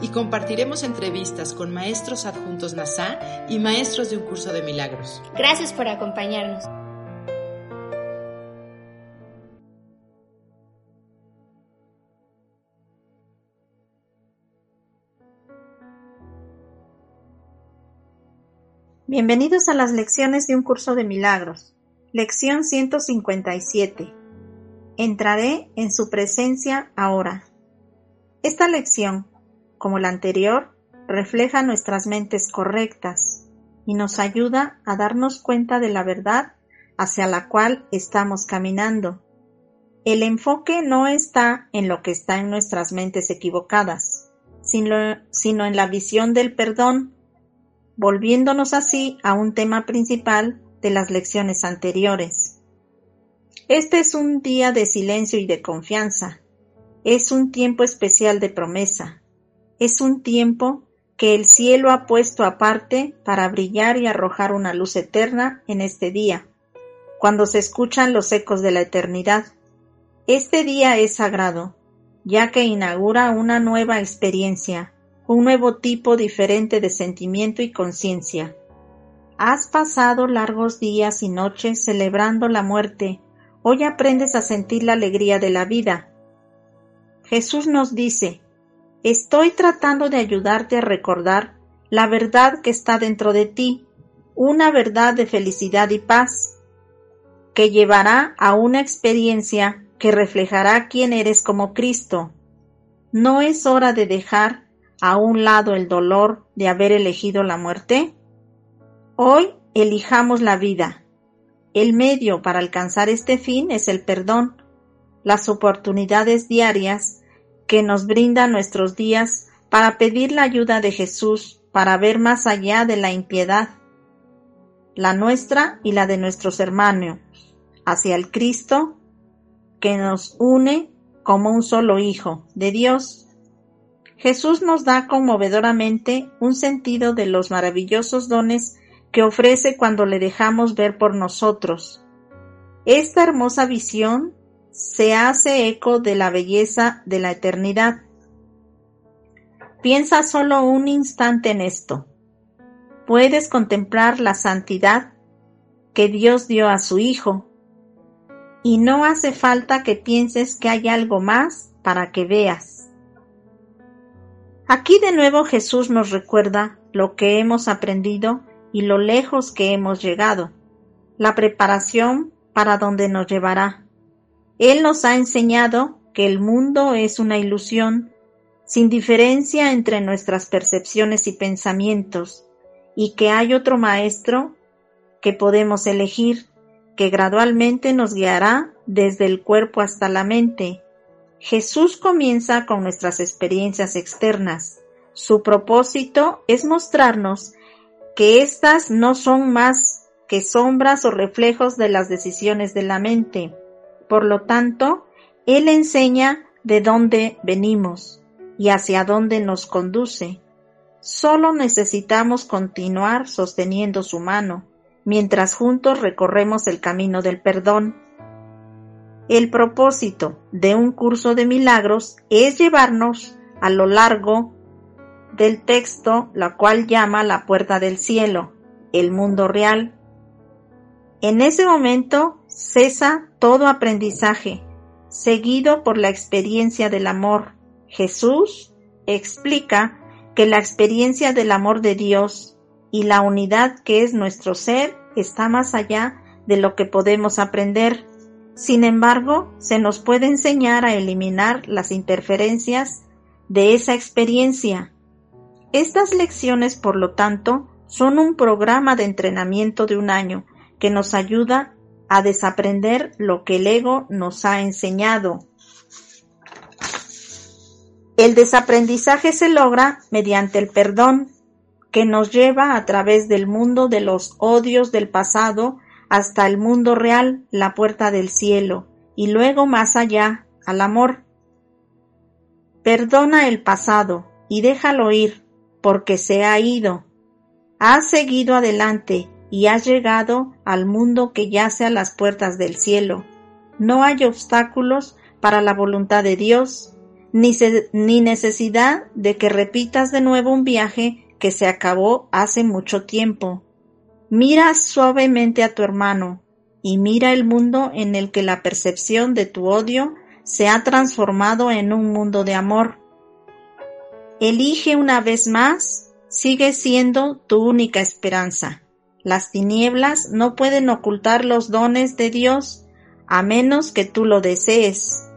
Y compartiremos entrevistas con maestros adjuntos NASA y maestros de un curso de milagros. Gracias por acompañarnos. Bienvenidos a las lecciones de un curso de milagros. Lección 157. Entraré en su presencia ahora. Esta lección, como la anterior, refleja nuestras mentes correctas y nos ayuda a darnos cuenta de la verdad hacia la cual estamos caminando. El enfoque no está en lo que está en nuestras mentes equivocadas, sino, sino en la visión del perdón volviéndonos así a un tema principal de las lecciones anteriores. Este es un día de silencio y de confianza. Es un tiempo especial de promesa. Es un tiempo que el cielo ha puesto aparte para brillar y arrojar una luz eterna en este día, cuando se escuchan los ecos de la eternidad. Este día es sagrado, ya que inaugura una nueva experiencia, un nuevo tipo diferente de sentimiento y conciencia. Has pasado largos días y noches celebrando la muerte, hoy aprendes a sentir la alegría de la vida. Jesús nos dice, estoy tratando de ayudarte a recordar la verdad que está dentro de ti, una verdad de felicidad y paz, que llevará a una experiencia que reflejará quién eres como Cristo. No es hora de dejar a un lado el dolor de haber elegido la muerte? Hoy elijamos la vida. El medio para alcanzar este fin es el perdón, las oportunidades diarias que nos brindan nuestros días para pedir la ayuda de Jesús para ver más allá de la impiedad, la nuestra y la de nuestros hermanos, hacia el Cristo que nos une como un solo Hijo de Dios Jesús nos da conmovedoramente un sentido de los maravillosos dones que ofrece cuando le dejamos ver por nosotros. Esta hermosa visión se hace eco de la belleza de la eternidad. Piensa solo un instante en esto. Puedes contemplar la santidad que Dios dio a su Hijo, y no hace falta que pienses que hay algo más para que veas. Aquí de nuevo Jesús nos recuerda lo que hemos aprendido y lo lejos que hemos llegado, la preparación para donde nos llevará. Él nos ha enseñado que el mundo es una ilusión, sin diferencia entre nuestras percepciones y pensamientos, y que hay otro maestro que podemos elegir, que gradualmente nos guiará desde el cuerpo hasta la mente, Jesús comienza con nuestras experiencias externas. Su propósito es mostrarnos que éstas no son más que sombras o reflejos de las decisiones de la mente. Por lo tanto, Él enseña de dónde venimos y hacia dónde nos conduce. Solo necesitamos continuar sosteniendo su mano, mientras juntos recorremos el camino del perdón el propósito de un curso de milagros es llevarnos a lo largo del texto, la cual llama la puerta del cielo, el mundo real. En ese momento cesa todo aprendizaje, seguido por la experiencia del amor. Jesús explica que la experiencia del amor de Dios y la unidad que es nuestro ser está más allá de lo que podemos aprender. Sin embargo, se nos puede enseñar a eliminar las interferencias de esa experiencia. Estas lecciones, por lo tanto, son un programa de entrenamiento de un año que nos ayuda a desaprender lo que el ego nos ha enseñado. El desaprendizaje se logra mediante el perdón, que nos lleva a través del mundo de los odios del pasado hasta el mundo real, la puerta del cielo, y luego más allá, al amor. Perdona el pasado y déjalo ir, porque se ha ido. Has seguido adelante y has llegado al mundo que yace a las puertas del cielo. No hay obstáculos para la voluntad de Dios, ni, ni necesidad de que repitas de nuevo un viaje que se acabó hace mucho tiempo. Mira suavemente a tu hermano y mira el mundo en el que la percepción de tu odio se ha transformado en un mundo de amor. Elige una vez más, sigue siendo tu única esperanza. Las tinieblas no pueden ocultar los dones de Dios a menos que tú lo desees.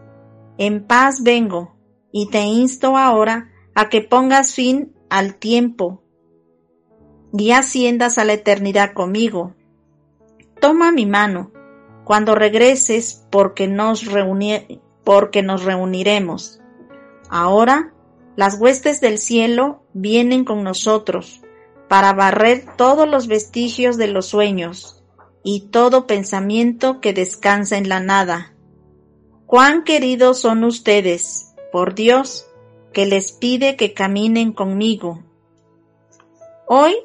En paz vengo y te insto ahora a que pongas fin al tiempo y asciendas a la eternidad conmigo. Toma mi mano cuando regreses porque nos, porque nos reuniremos. Ahora las huestes del cielo vienen con nosotros para barrer todos los vestigios de los sueños y todo pensamiento que descansa en la nada. Cuán queridos son ustedes, por Dios, que les pide que caminen conmigo. Hoy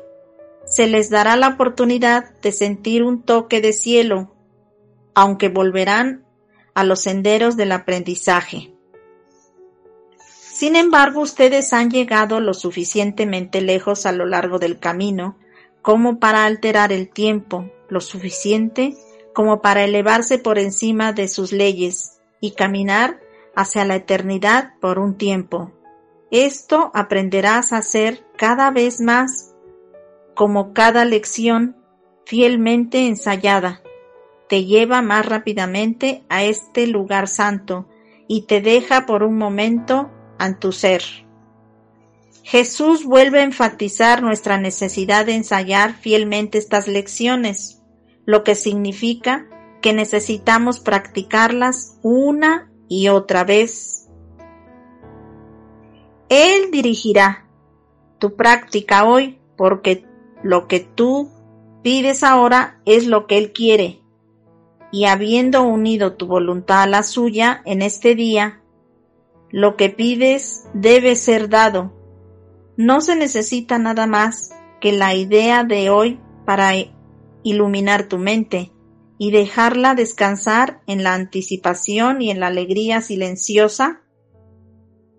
se les dará la oportunidad de sentir un toque de cielo, aunque volverán a los senderos del aprendizaje. Sin embargo, ustedes han llegado lo suficientemente lejos a lo largo del camino como para alterar el tiempo, lo suficiente como para elevarse por encima de sus leyes y caminar hacia la eternidad por un tiempo. Esto aprenderás a hacer cada vez más como cada lección fielmente ensayada te lleva más rápidamente a este lugar santo y te deja por un momento en tu ser. Jesús vuelve a enfatizar nuestra necesidad de ensayar fielmente estas lecciones, lo que significa que necesitamos practicarlas una y otra vez. Él dirigirá tu práctica hoy porque lo que tú pides ahora es lo que Él quiere. Y habiendo unido tu voluntad a la suya en este día, lo que pides debe ser dado. No se necesita nada más que la idea de hoy para iluminar tu mente y dejarla descansar en la anticipación y en la alegría silenciosa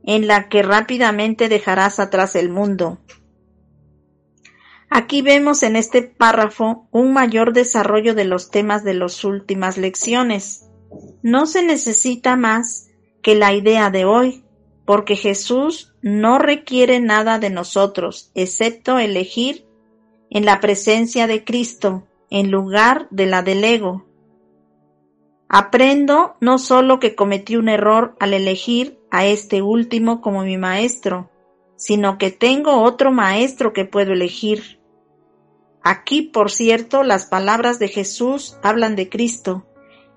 en la que rápidamente dejarás atrás el mundo. Aquí vemos en este párrafo un mayor desarrollo de los temas de las últimas lecciones. No se necesita más que la idea de hoy, porque Jesús no requiere nada de nosotros, excepto elegir en la presencia de Cristo en lugar de la del ego. Aprendo no solo que cometí un error al elegir a este último como mi maestro, sino que tengo otro maestro que puedo elegir. Aquí, por cierto, las palabras de Jesús hablan de Cristo.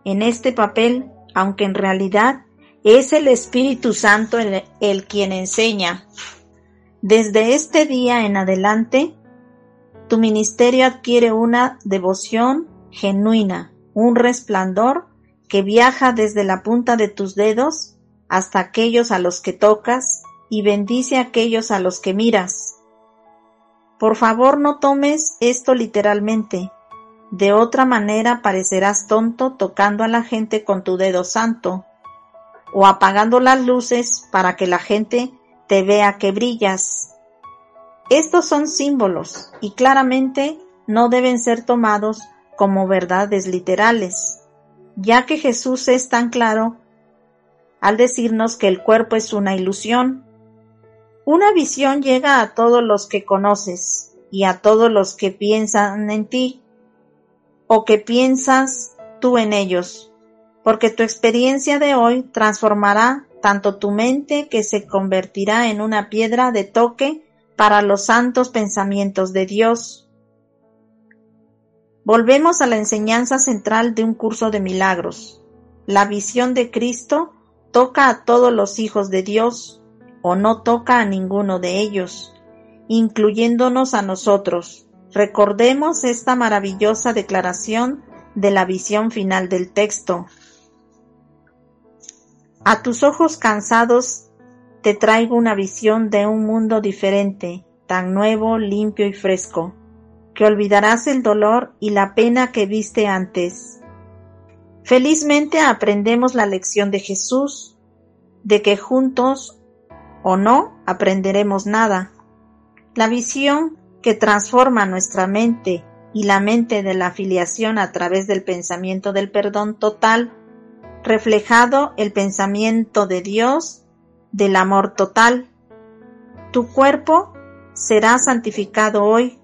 En este papel, aunque en realidad es el Espíritu Santo el, quien enseña. Desde este día en adelante, tu ministerio adquiere una devoción genuina, un resplandor que viaja desde la punta de tus dedos hasta aquellos a los que tocas y bendice a aquellos a los que miras. Por favor no tomes esto literalmente. De otra manera parecerás tonto tocando a la gente con tu dedo santo o apagando las luces para que la gente te vea que brillas. Estos son símbolos y claramente no deben ser tomados como verdades literales, ya que Jesús es tan claro al decirnos que el cuerpo es una ilusión una visión llega a todos los que conoces y a todos los que piensan en ti o que piensas tú en ellos, porque tu experiencia de hoy transformará tanto tu mente que se convertirá en una piedra de toque para los santos pensamientos de Dios. Volvemos a la enseñanza central de un curso de milagros. La visión de Cristo toca a todos los hijos de Dios o no toca a ninguno de ellos, incluyéndonos a nosotros. Recordemos esta maravillosa declaración de la visión final del texto. A tus ojos cansados te traigo una visión de un mundo diferente, tan nuevo, limpio y fresco, que olvidarás el dolor y la pena que viste antes. Felizmente aprendemos la lección de Jesús, de que juntos o no aprenderemos nada. La visión que transforma nuestra mente y la mente de la afiliación a través del pensamiento del perdón total, reflejado el pensamiento de Dios del amor total. Tu cuerpo será santificado hoy,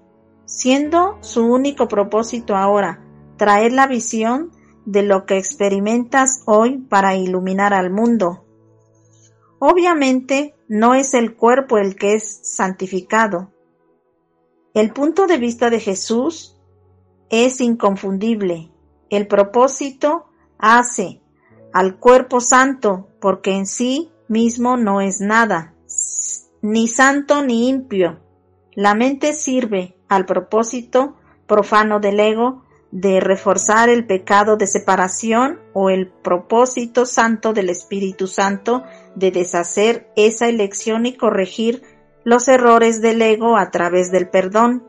siendo su único propósito ahora traer la visión de lo que experimentas hoy para iluminar al mundo. Obviamente no es el cuerpo el que es santificado. El punto de vista de Jesús es inconfundible. El propósito hace al cuerpo santo porque en sí mismo no es nada, ni santo ni impio. La mente sirve al propósito profano del ego de reforzar el pecado de separación o el propósito santo del Espíritu Santo de deshacer esa elección y corregir los errores del ego a través del perdón.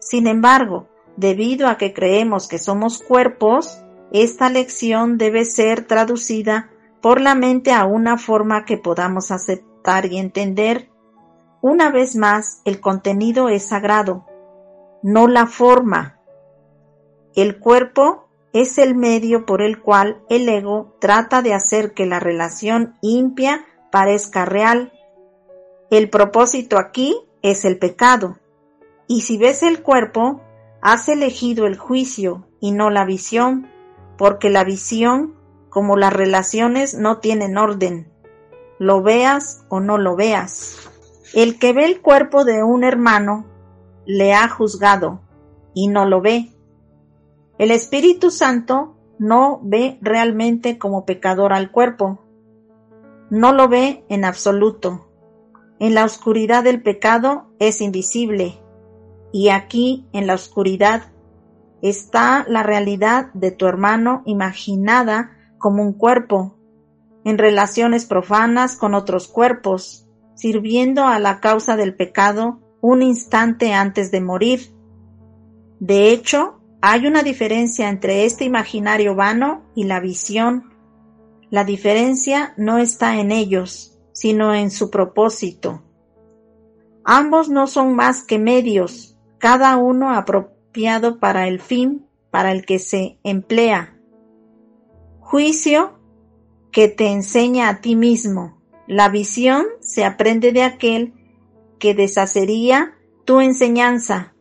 Sin embargo, debido a que creemos que somos cuerpos, esta lección debe ser traducida por la mente a una forma que podamos aceptar y entender. Una vez más, el contenido es sagrado, no la forma. El cuerpo es el medio por el cual el ego trata de hacer que la relación impia parezca real. El propósito aquí es el pecado. Y si ves el cuerpo, has elegido el juicio y no la visión, porque la visión, como las relaciones, no tienen orden. Lo veas o no lo veas. El que ve el cuerpo de un hermano le ha juzgado y no lo ve el Espíritu Santo no ve realmente como pecador al cuerpo, no lo ve en absoluto. En la oscuridad del pecado es invisible y aquí en la oscuridad está la realidad de tu hermano imaginada como un cuerpo, en relaciones profanas con otros cuerpos, sirviendo a la causa del pecado un instante antes de morir. De hecho, hay una diferencia entre este imaginario vano y la visión. La diferencia no está en ellos, sino en su propósito. Ambos no son más que medios, cada uno para el fin para el que se emplea. Juicio que te enseña a ti mismo. La visión se aprende de aquel que deshacería tu enseñanza,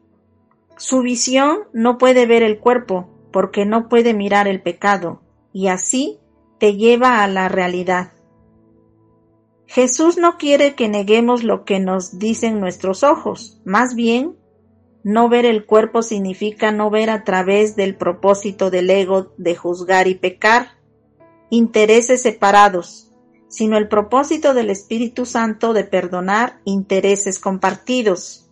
su visión no puede ver el cuerpo porque no puede mirar el pecado y así te lleva a la realidad. Jesús no quiere que neguemos lo que nos dicen nuestros ojos, más bien, no ver el cuerpo significa no ver a través del propósito del ego de juzgar y pecar, intereses separados, sino el propósito del Espíritu Santo de perdonar intereses compartidos.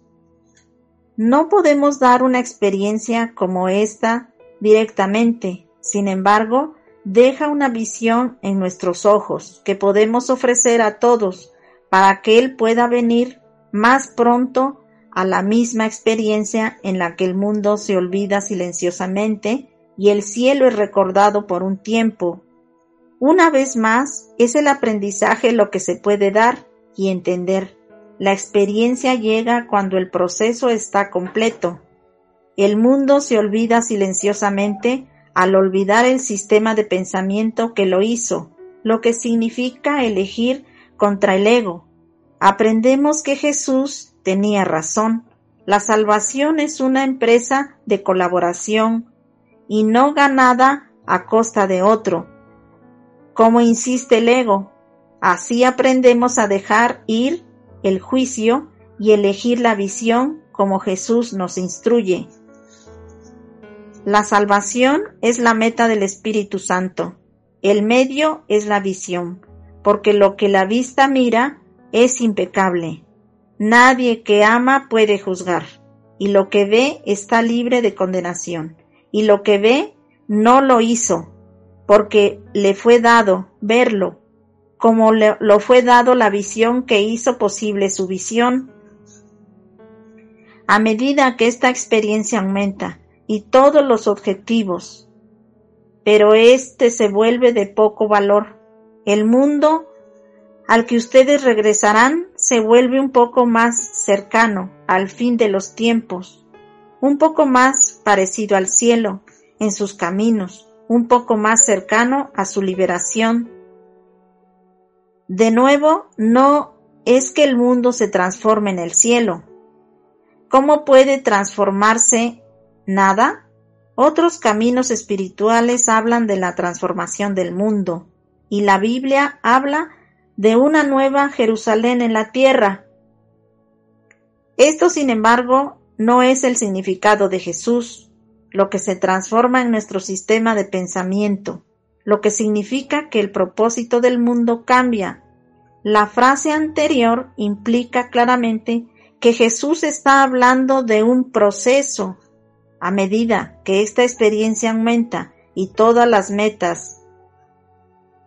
No podemos dar una experiencia como esta directamente, sin embargo, deja una visión en nuestros ojos que podemos ofrecer a todos para que Él pueda venir más pronto a la misma experiencia en la que el mundo se olvida silenciosamente y el cielo es recordado por un tiempo. Una vez más, es el aprendizaje lo que se puede dar y entender. La experiencia llega cuando el proceso está completo. El mundo se olvida silenciosamente al olvidar el sistema de pensamiento que lo hizo, lo que significa elegir contra el ego. Aprendemos que Jesús tenía razón. La salvación es una empresa de colaboración y no ganada a costa de otro. Como insiste el ego, así aprendemos a dejar ir el juicio y elegir la visión como Jesús nos instruye. La salvación es la meta del Espíritu Santo. El medio es la visión, porque lo que la vista mira es impecable. Nadie que ama puede juzgar, y lo que ve está libre de condenación, y lo que ve no lo hizo, porque le fue dado verlo, como le, lo fue dado la visión que hizo posible su visión. A medida que esta experiencia aumenta y todos los objetivos, pero este se vuelve de poco valor, el mundo al que ustedes regresarán se vuelve un poco más cercano al fin de los tiempos, un poco más parecido al cielo en sus caminos, un poco más cercano a su liberación. De nuevo, no es que el mundo se transforme en el cielo. ¿Cómo puede transformarse nada? Otros caminos espirituales hablan de la transformación del mundo, y la Biblia habla de una nueva Jerusalén en la tierra. Esto, sin embargo, no es el significado de Jesús, lo que se transforma en nuestro sistema de pensamiento, lo que significa que el propósito del mundo cambia. La frase anterior implica claramente que Jesús está hablando de un proceso. A medida que esta experiencia aumenta y todas las metas,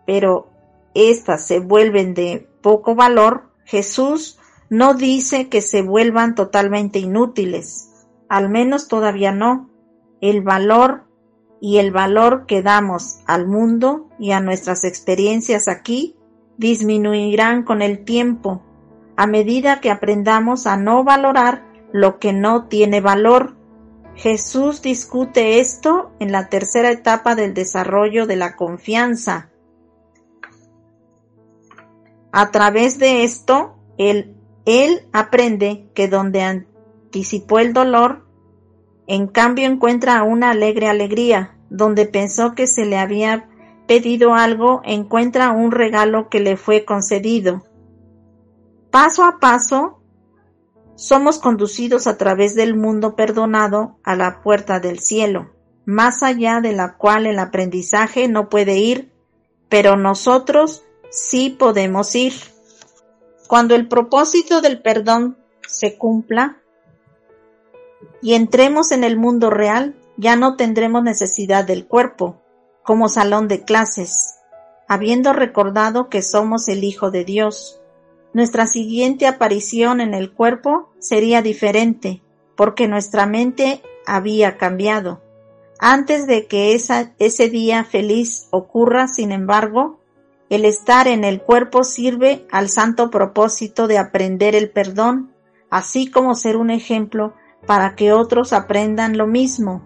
pero éstas se vuelven de poco valor, Jesús no dice que se vuelvan totalmente inútiles, al menos todavía no. El valor y el valor que damos al mundo y a nuestras experiencias aquí disminuirán con el tiempo, a medida que aprendamos a no valorar lo que no tiene valor. Jesús discute esto en la tercera etapa del desarrollo de la confianza, a través de esto, él, aprende que donde anticipó el dolor, en cambio encuentra una alegre alegría, donde pensó que se le había pedido algo, encuentra un regalo que le fue concedido. Paso a paso, somos conducidos a través del mundo perdonado a la puerta del cielo, más allá de la cual el aprendizaje no puede ir, pero nosotros sí podemos ir. Cuando el propósito del perdón se cumpla y entremos en el mundo real, ya no tendremos necesidad del cuerpo como salón de clases, habiendo recordado que somos el Hijo de Dios. Nuestra siguiente aparición en el cuerpo sería diferente, porque nuestra mente había cambiado. Antes de que ese día feliz ocurra, sin embargo, el estar en el cuerpo sirve al santo propósito de aprender el perdón, así como ser un ejemplo para que otros aprendan lo mismo.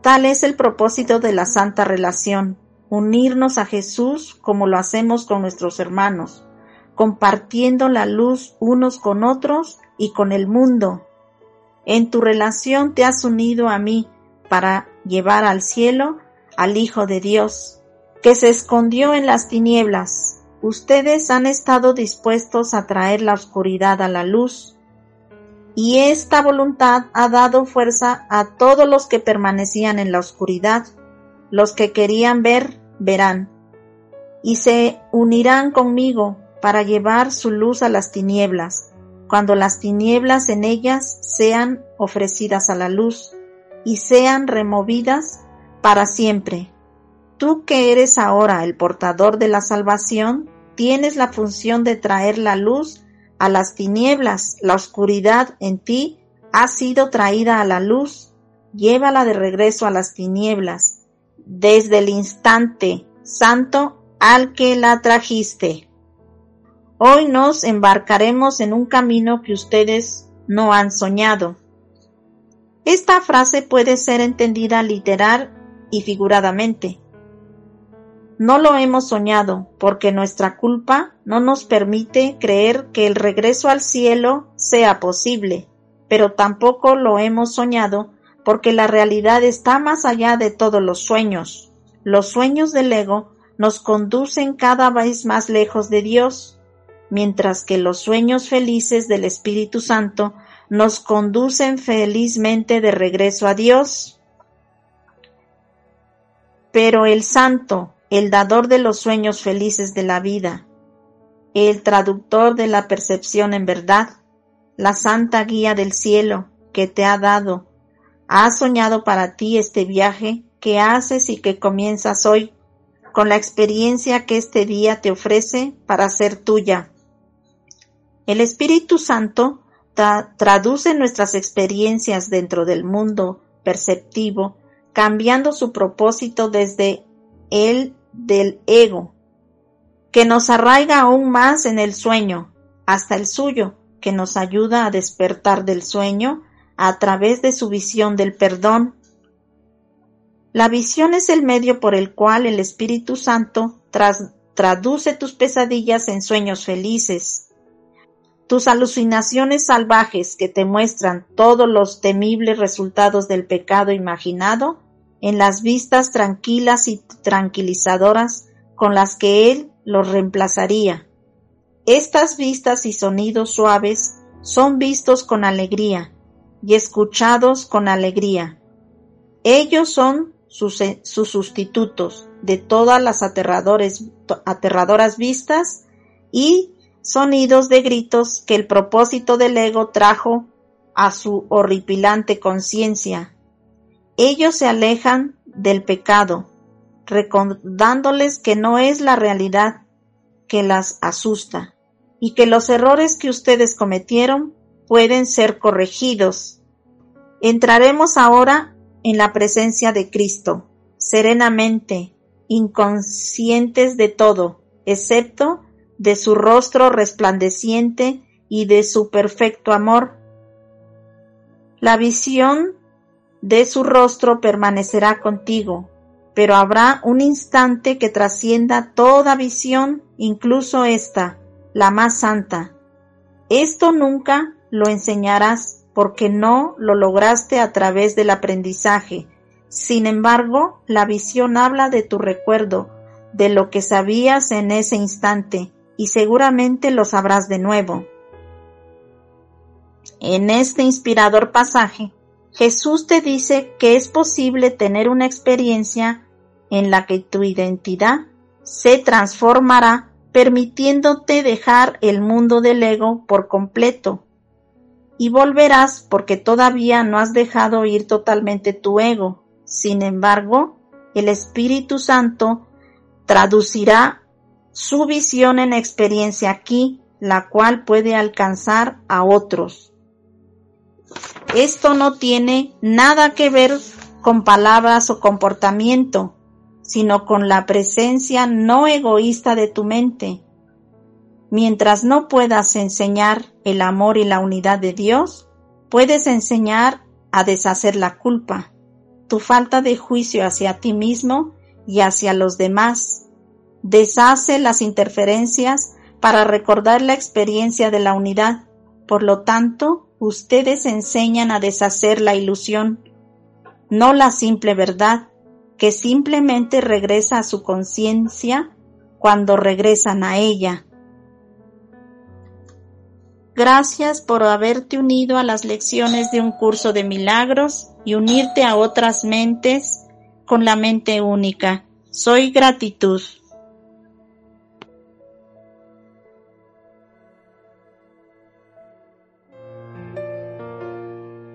Tal es el propósito de la santa relación, unirnos a Jesús como lo hacemos con nuestros hermanos, compartiendo la luz unos con otros y con el mundo. En tu relación te has unido a mí para llevar al cielo al Hijo de Dios, que se escondió en las tinieblas. Ustedes han estado dispuestos a traer la oscuridad a la luz, y esta voluntad ha dado fuerza a todos los que permanecían en la oscuridad. Los que querían ver, verán, y se unirán conmigo para llevar su luz a las tinieblas, cuando las tinieblas en ellas sean ofrecidas a la luz y sean removidas para siempre. Tú que eres ahora el portador de la salvación, tienes la función de traer la luz a las tinieblas. La oscuridad en ti ha sido traída a la luz. Llévala de regreso a las tinieblas, desde el instante santo al que la trajiste. Hoy nos embarcaremos en un camino que ustedes no han soñado. Esta frase puede ser entendida literal y figuradamente. No lo hemos soñado, porque nuestra culpa no nos permite creer que el regreso al cielo sea posible, pero tampoco lo hemos soñado porque la realidad está más allá de todos los sueños. Los sueños del ego nos conducen cada vez más lejos de Dios, mientras que los sueños felices del Espíritu Santo nos conducen felizmente de regreso a Dios. Pero el santo, el dador de los sueños felices de la vida. el traductor de la percepción en verdad, la santa guía del cielo que te ha dado. Ha soñado para ti este viaje que haces y que comienzas hoy, con la experiencia que este día te ofrece para ser tuya. El Espíritu Santo traduce nuestras experiencias dentro del mundo perceptivo, cambiando su propósito desde el del ego, que nos arraiga aún más en el sueño, hasta el suyo, que nos ayuda a despertar del sueño a través de su visión del perdón. La visión es el medio por el cual el Espíritu Santo traduce tus pesadillas en sueños felices, tus alucinaciones salvajes que te muestran todos los temibles resultados del pecado imaginado en las vistas tranquilas y tranquilizadoras con las que él los reemplazaría. Estas vistas y sonidos suaves son vistos con alegría y escuchados con alegría. Ellos son sus, sus sustitutos de todas las aterradoras vistas y sonidos de gritos que el propósito del ego trajo a su horripilante conciencia. Ellos se alejan del pecado, recordándoles que no es la realidad que las asusta y que los errores que ustedes cometieron pueden ser corregidos. Entraremos ahora en la presencia de Cristo, serenamente, inconscientes de todo, excepto de su rostro resplandeciente y de su perfecto amor. La visión de su rostro permanecerá contigo, pero habrá un instante que trascienda toda visión, incluso esta, la más santa. Esto nunca lo enseñarás porque no lo lograste a través del aprendizaje. Sin embargo, la visión habla de tu recuerdo, de lo que sabías en ese instante, y seguramente lo sabrás de nuevo. En este inspirador pasaje, Jesús te dice que es posible tener una experiencia en la que tu identidad se transformará permitiéndote dejar el mundo del ego por completo y volverás porque todavía no has dejado ir totalmente tu ego. Sin embargo, el Espíritu Santo traducirá su visión en experiencia aquí, la cual puede alcanzar a otros. Esto no tiene nada que ver con palabras o comportamiento, sino con la presencia no egoísta de tu mente. Mientras no puedas enseñar el amor y la unidad de Dios, puedes enseñar a deshacer la culpa, tu falta de juicio hacia ti mismo y hacia los demás, deshace las interferencias para recordar la experiencia de la unidad. Por lo tanto, ustedes enseñan a deshacer la ilusión, no la simple verdad, que simplemente regresa a su conciencia cuando regresan a ella. Gracias por haberte unido a las lecciones de un curso de milagros y unirte a otras mentes con la mente única. Soy gratitud.